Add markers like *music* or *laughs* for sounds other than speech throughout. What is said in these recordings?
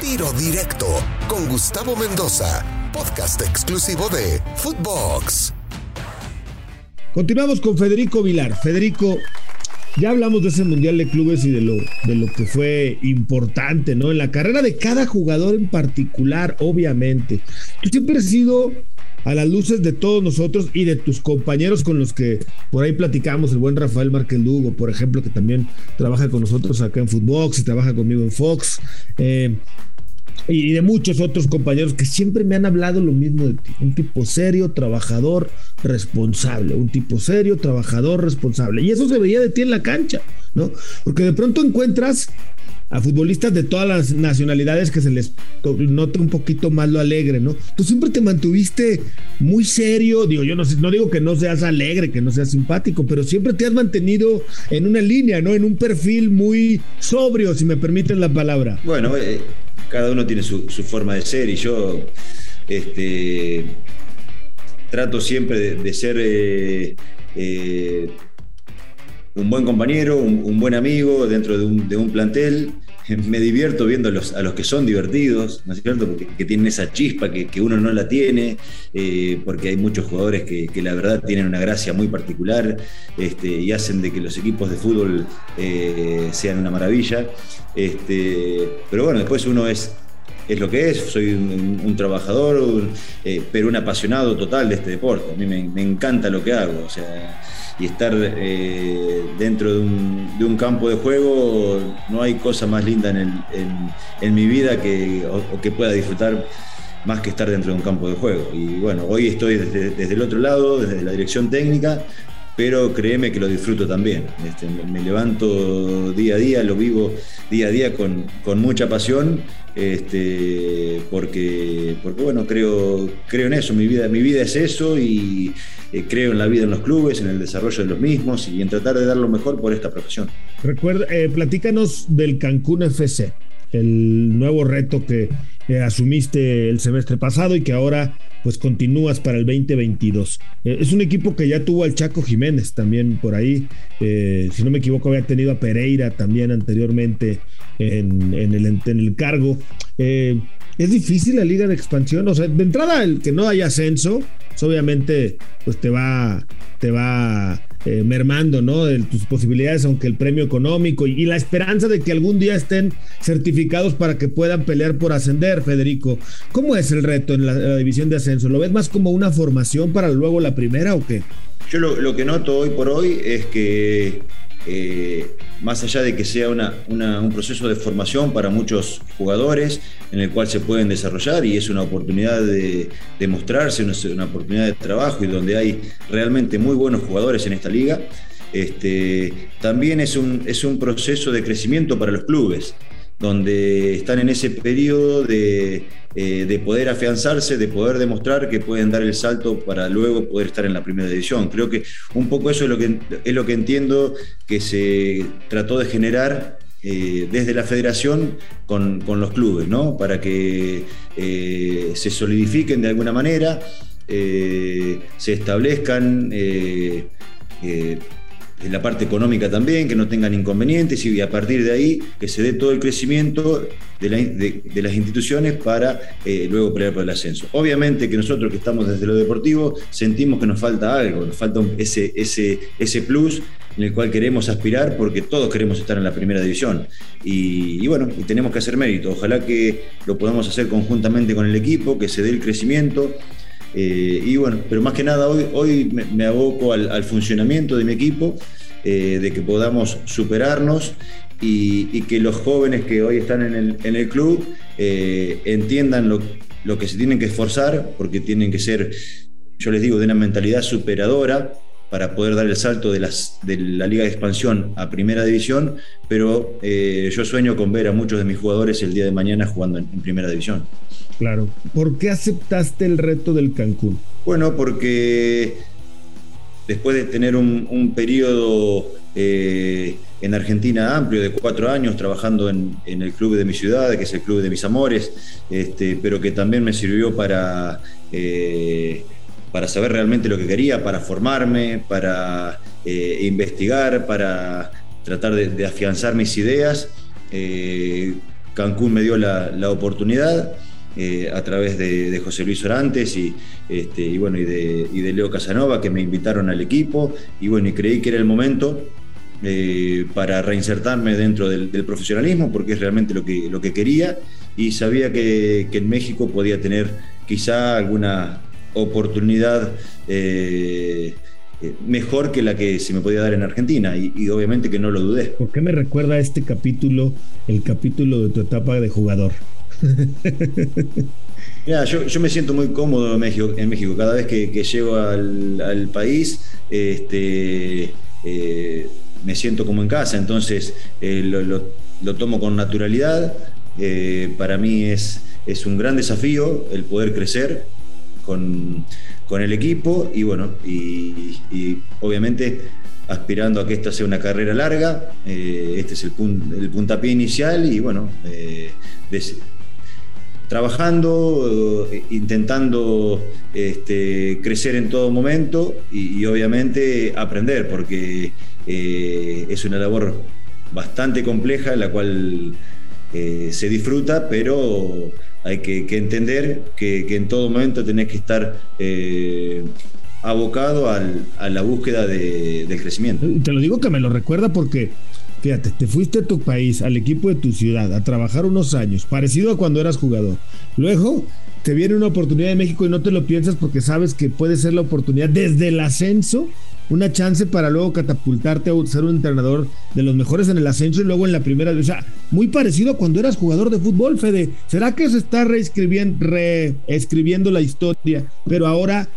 Tiro Directo con Gustavo Mendoza, podcast exclusivo de Footbox. Continuamos con Federico Vilar. Federico, ya hablamos de ese Mundial de Clubes y de lo, de lo que fue importante, ¿no? En la carrera de cada jugador en particular, obviamente. Tú siempre has sido a las luces de todos nosotros y de tus compañeros con los que por ahí platicamos, el buen Rafael Márquez Lugo, por ejemplo, que también trabaja con nosotros acá en Footbox y trabaja conmigo en Fox. Eh, y de muchos otros compañeros que siempre me han hablado lo mismo de ti. Un tipo serio, trabajador, responsable. Un tipo serio, trabajador, responsable. Y eso se veía de ti en la cancha, ¿no? Porque de pronto encuentras a futbolistas de todas las nacionalidades que se les nota un poquito más lo alegre, ¿no? Tú siempre te mantuviste muy serio, digo, yo no, no digo que no seas alegre, que no seas simpático, pero siempre te has mantenido en una línea, ¿no? En un perfil muy sobrio, si me permiten la palabra. Bueno, eh, cada uno tiene su, forma de ser y yo este, trato siempre de, ser eh, eh, un buen compañero, un, buen amigo dentro de un, plantel. Me divierto viendo a los, que son divertidos, ¿no es cierto? Porque que tienen esa chispa que, uno no la tiene, eh, porque hay muchos jugadores que, la verdad tienen una gracia muy particular este, y hacen de que los equipos de fútbol sean una maravilla. Este, pero bueno, después uno es, es lo que es, soy un, trabajador, eh, pero un apasionado total de este deporte. A mí me, encanta lo que hago. O sea, y estar eh, dentro de un, campo de juego, no hay cosa más linda en, mi vida que, o, que pueda disfrutar más que estar dentro de un campo de juego. Y bueno, hoy estoy desde el otro lado, desde la dirección técnica, pero créeme que lo disfruto también. Este, me levanto día a día, lo vivo día a día con, mucha pasión, este, porque, porque bueno, creo, creo en eso, mi vida, mi vida es eso y eh, creo en la vida en los clubes, en el desarrollo de los mismos y en tratar de dar lo mejor por esta profesión. Recuerda, eh, platícanos del Cancún FC, el nuevo reto que eh, asumiste el semestre pasado y que ahora pues continúas para el 2022. Eh, es un equipo que ya tuvo al Chaco Jiménez también por ahí. Eh, si no me equivoco, había tenido a Pereira también anteriormente en, el, en el, cargo. Es difícil la liga de expansión. O sea, de entrada, el que no haya ascenso, pues, obviamente, pues te va, te va eh, mermando, ¿no? De tus posibilidades, aunque el premio económico y, la esperanza de que algún día estén certificados para que puedan pelear por ascender, Federico. ¿Cómo es el reto en la, división de ascenso? ¿Lo ves más como una formación para luego la primera o qué? Yo lo que noto hoy por hoy es que eh, más allá de que sea un proceso de formación para muchos jugadores en el cual se pueden desarrollar y es una oportunidad de, mostrarse, una, oportunidad de trabajo y donde hay realmente muy buenos jugadores en esta liga, este, también es un, es un proceso de crecimiento para los clubes donde están en ese periodo eh, de, poder afianzarse, de poder demostrar que pueden dar el salto para luego poder estar en la primera división. Creo que un poco eso es lo que, es lo que entiendo que se trató de generar eh, desde la federación con, los clubes, ¿no? para que eh, se solidifiquen de alguna manera, se establezcan en la parte económica también, que no tengan inconvenientes y a partir de ahí que se dé todo el crecimiento de, las instituciones para eh, luego pelear por el ascenso. Obviamente que nosotros que estamos desde lo deportivo sentimos que nos falta algo, nos falta ese, ese, ese plus en el cual queremos aspirar porque todos queremos estar en la primera división. Y, bueno, y tenemos que hacer mérito. Ojalá que lo podamos hacer conjuntamente con el equipo, que se dé el crecimiento eh, y bueno, pero más que nada hoy, hoy me, aboco al, funcionamiento de mi equipo, eh, de que podamos superarnos y, que los jóvenes que hoy están en el, club eh, entiendan lo, que se tienen que esforzar, porque tienen que ser, yo les digo, de una mentalidad superadora para poder dar el salto de, las, de la Liga de Expansión a Primera División, pero yo sueño con ver a muchos de mis jugadores el día de mañana jugando en Primera División. Claro. ¿Por qué aceptaste el reto del Cancún? Bueno, porque después de tener un, periodo eh, en Argentina amplio de cuatro años trabajando en, el club de mi ciudad, que es el club de mis amores, este, pero que también me sirvió para, eh, para saber realmente lo que quería, para formarme, para eh, investigar, para tratar de, afianzar mis ideas Cancún me dio la, oportunidad. a través de, José Luis Orantes y, este, y bueno, y de, Leo Casanova que me invitaron al equipo y bueno, y creí que era el momento eh, para reinsertarme dentro del, profesionalismo, porque es realmente lo que, lo que quería y sabía que, en México podía tener quizá alguna oportunidad eh, eh, mejor que la que se me podía dar en Argentina y, obviamente que no lo dudé. ¿Por qué me recuerda este capítulo, el capítulo de tu etapa de jugador? *laughs* yo, me siento muy cómodo en México. En México. Cada vez que, llego al, país, este, me siento como en casa, entonces eh, lo, tomo con naturalidad. Eh, para mí es, es un gran desafío el poder crecer con, el equipo y bueno, y, obviamente aspirando a que esta sea una carrera larga. Eh, este es el, el, puntapié inicial y bueno, trabajando, intentando este, crecer en todo momento y, obviamente aprender, porque eh, es una labor bastante compleja la cual eh, se disfruta, pero hay que, entender que, en todo momento tenés que estar eh, abocado a la búsqueda del crecimiento. Te lo digo que me lo recuerda porque, fíjate, te fuiste a tu país, al equipo de tu ciudad, a trabajar unos años, parecido a cuando eras jugador. Luego te viene una oportunidad de México y no te lo piensas porque sabes que puede ser la oportunidad desde el ascenso una chance para luego catapultarte a ser un entrenador de los mejores en el ascenso y luego en la primera. O sea, muy parecido a cuando eras jugador de fútbol, Fede. ¿Será que se está reescribiendo, la historia, pero ahora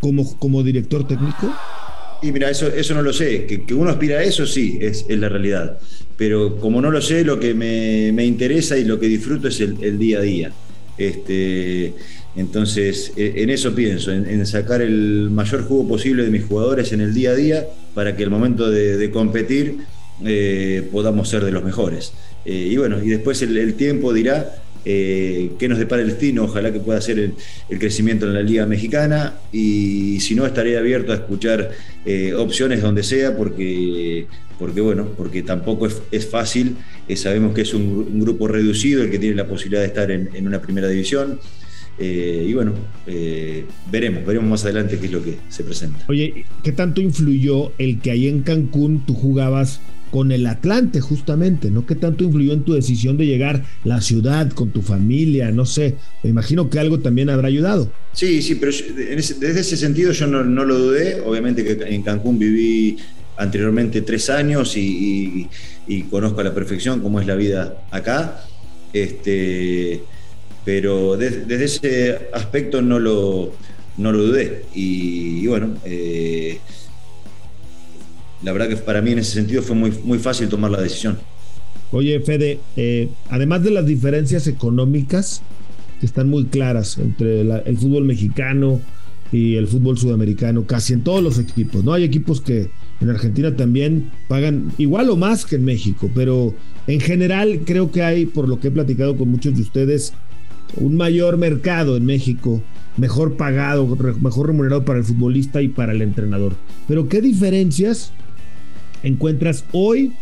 como, como director técnico? Y mira, eso, eso no lo sé. Que, uno aspira a eso, sí, es, la realidad. Pero como no lo sé, lo que me, interesa y lo que disfruto es el, el día a día. Este, entonces, e, en eso pienso, en, sacar el mayor jugo posible de mis jugadores en el día a día para que el momento de, competir eh, podamos ser de los mejores. Eh, y bueno, y después el, tiempo dirá eh, qué nos depara el destino, ojalá que pueda ser el, crecimiento en la Liga Mexicana y si no estaré abierto a escuchar opciones donde sea porque, porque bueno, porque tampoco es, fácil, sabemos que es un, grupo reducido el que tiene la posibilidad de estar en una primera división. Eh, y bueno, eh, veremos, veremos más adelante qué es lo que se presenta. Oye, ¿qué tanto influyó el que ahí en Cancún tú jugabas con el Atlante justamente, ¿no? ¿Qué tanto influyó en tu decisión de llegar a la ciudad con tu familia? No sé, me imagino que algo también habrá ayudado. Sí, sí, pero desde ese sentido yo no, lo dudé. Obviamente que en Cancún viví anteriormente tres años y, y conozco a la perfección cómo es la vida acá. Este, pero desde, ese aspecto no lo, no lo dudé. Y, bueno, eh, la verdad que para mí en ese sentido fue muy, muy fácil tomar la decisión. Oye, Fede, eh, además de las diferencias económicas que están muy claras entre el fútbol mexicano y el fútbol sudamericano, casi en todos los equipos, ¿no? Hay equipos que en Argentina también pagan igual o más que en México, pero en general creo que hay, por lo que he platicado con muchos de ustedes, un mayor mercado en México, mejor pagado, mejor remunerado para el futbolista y para el entrenador. Pero ¿qué diferencias encuentras hoy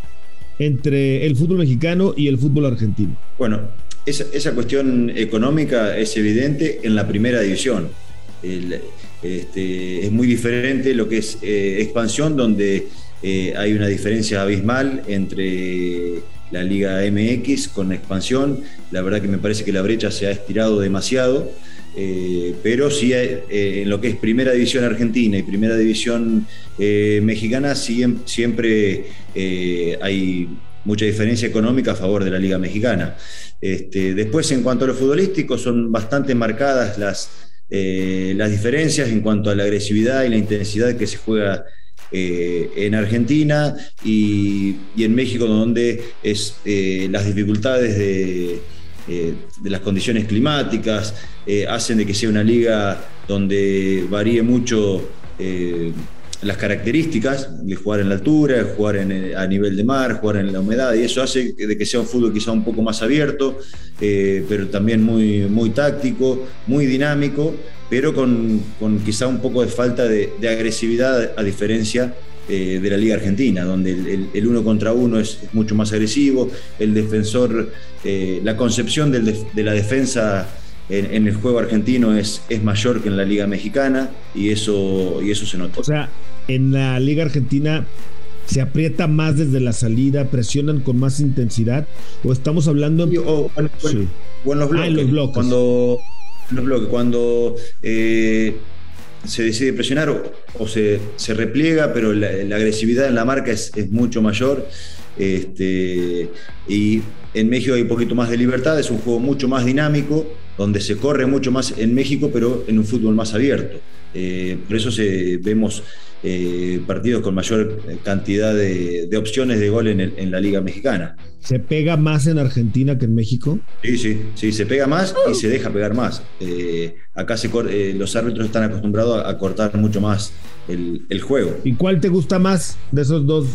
entre el fútbol mexicano y el fútbol argentino? Bueno, esa, cuestión económica es evidente en la primera división. Este, es muy diferente lo que es eh, expansión, donde eh, hay una diferencia abismal entre la Liga MX con expansión. La verdad que me parece que la brecha se ha estirado demasiado, eh, pero sí eh, en lo que es Primera División Argentina y Primera División eh, Mexicana siempre hay mucha diferencia económica a favor de la Liga Mexicana. Este, después, en cuanto a lo futbolístico, son bastante marcadas las, las diferencias en cuanto a la agresividad y la intensidad que se juega eh, en Argentina y, en México, donde es, eh, las dificultades de, eh, de, las condiciones climáticas hacen de que sea una liga donde varíe mucho las características de jugar en la altura, jugar a nivel de mar, jugar en la humedad, y eso hace de que sea un fútbol quizá un poco más abierto, pero también muy, muy táctico, muy dinámico, pero con, quizá un poco de falta de, agresividad a diferencia de la Liga Argentina, donde el, uno contra uno es, mucho más agresivo, el defensor, la concepción de la defensa en, el juego argentino es, es mayor que en la Liga Mexicana y eso, y eso se nota. O sea, en la Liga Argentina se aprieta más desde la salida, presionan con más intensidad, o estamos hablando o, en los bloques. Ah, en los bloques. Cuando, los bloques, cuando eh, se decide presionar o, se, se, repliega, pero la, agresividad en la marca es, mucho mayor. Este, y en México hay un poquito más de libertad, es un juego mucho más dinámico, donde se corre mucho más en México, pero en un fútbol más abierto. Eh, por eso se, vemos eh, partidos con mayor cantidad de, opciones de gol en, la Liga Mexicana. ¿Se pega más en Argentina que en México? Sí, sí, sí, se pega más y se deja pegar más. Eh, acá se, los árbitros están acostumbrados a, cortar mucho más el, el, juego. ¿Y cuál te gusta más de esos dos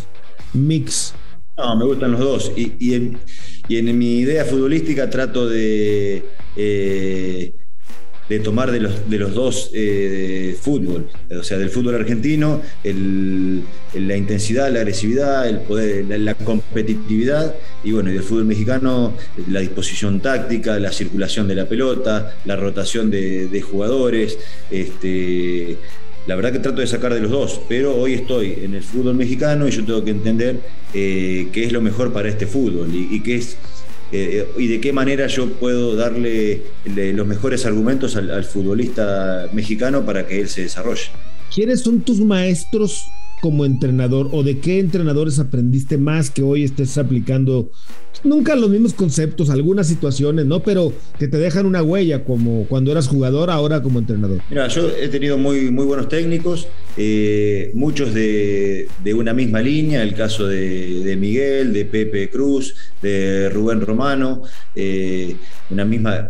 mix? No, me gustan los dos. Y, en, mi idea futbolística trato de, eh, de tomar de los, de los dos eh, fútbol. O sea, del fútbol argentino, la intensidad, la agresividad, el poder, la, competitividad. Y bueno, y del fútbol mexicano, la disposición táctica, la circulación de la pelota, la rotación de, jugadores. Este, la verdad que trato de sacar de los dos, pero hoy estoy en el fútbol mexicano y yo tengo que entender eh, qué es lo mejor para este fútbol y, qué es eh, y de qué manera yo puedo darle los mejores argumentos al, futbolista mexicano para que él se desarrolle. ¿Quiénes son tus maestros como entrenador o de qué entrenadores aprendiste más que hoy estés aplicando nunca los mismos conceptos, algunas situaciones, ¿no? Pero que te dejan una huella como cuando eras jugador, ahora como entrenador. Mira, yo he tenido muy, muy buenos técnicos, eh, muchos de, una misma línea, el caso de, Miguel, de Pepe Cruz, de Rubén Romano, eh, una misma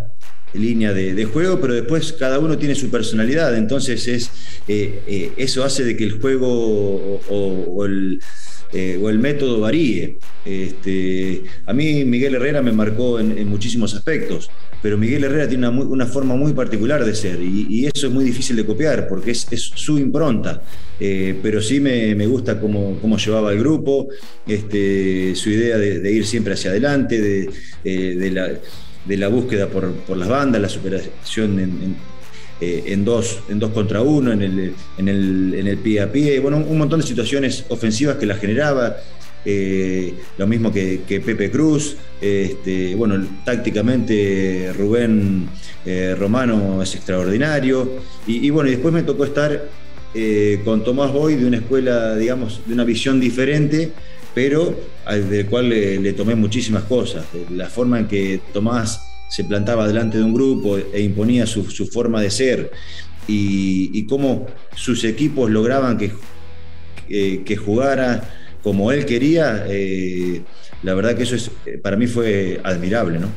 línea de, juego, pero después cada uno tiene su personalidad, entonces es, eh, eso hace de que el juego o el eh, o el método varíe. Este, a mí Miguel Herrera me marcó en, muchísimos aspectos, pero Miguel Herrera tiene una, forma muy particular de ser y, eso es muy difícil de copiar porque es, su impronta. Eh, pero sí me, gusta cómo, llevaba el grupo, este, su idea de, ir siempre hacia adelante, de, eh, la, búsqueda por, las bandas, la superación en eh, en, dos, en dos contra uno, en el, en, el, en el pie a pie, bueno, un montón de situaciones ofensivas que la generaba. Eh, lo mismo que, Pepe Cruz, este, bueno, tácticamente Rubén eh, Romano es extraordinario, y, bueno, y después me tocó estar con Tomás Boy de una escuela, digamos, de una visión diferente, pero del cual le tomé muchísimas cosas, la forma en que Tomás se plantaba delante de un grupo e imponía su, forma de ser y, cómo sus equipos lograban que, que jugara como él quería, eh, la verdad que eso es, para mí fue admirable, ¿no?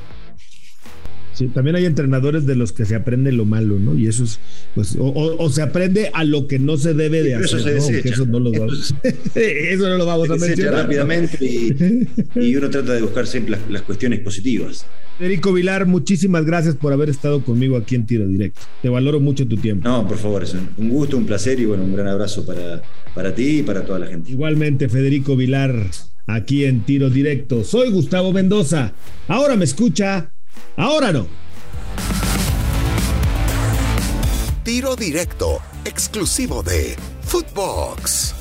Sí, también hay entrenadores de los que se aprende lo malo, ¿no? Y eso es, pues, o, se aprende a lo que no se debe de hacer. Eso desecha. Eso no lo vamos, *laughs* eso no lo vamos a mencionar. rápidamente *laughs* y, uno trata de buscar siempre las, cuestiones positivas. Federico Vilar, muchísimas gracias por haber estado conmigo aquí en Tiro Directo. Te valoro mucho tu tiempo. No, por favor, es un gusto, un placer y bueno, un gran abrazo para, para ti y para toda la gente. Igualmente, Federico Vilar, aquí en Tiro Directo. Soy Gustavo Mendoza. Ahora me escucha Ahora no. Tiro directo, exclusivo de Footbox.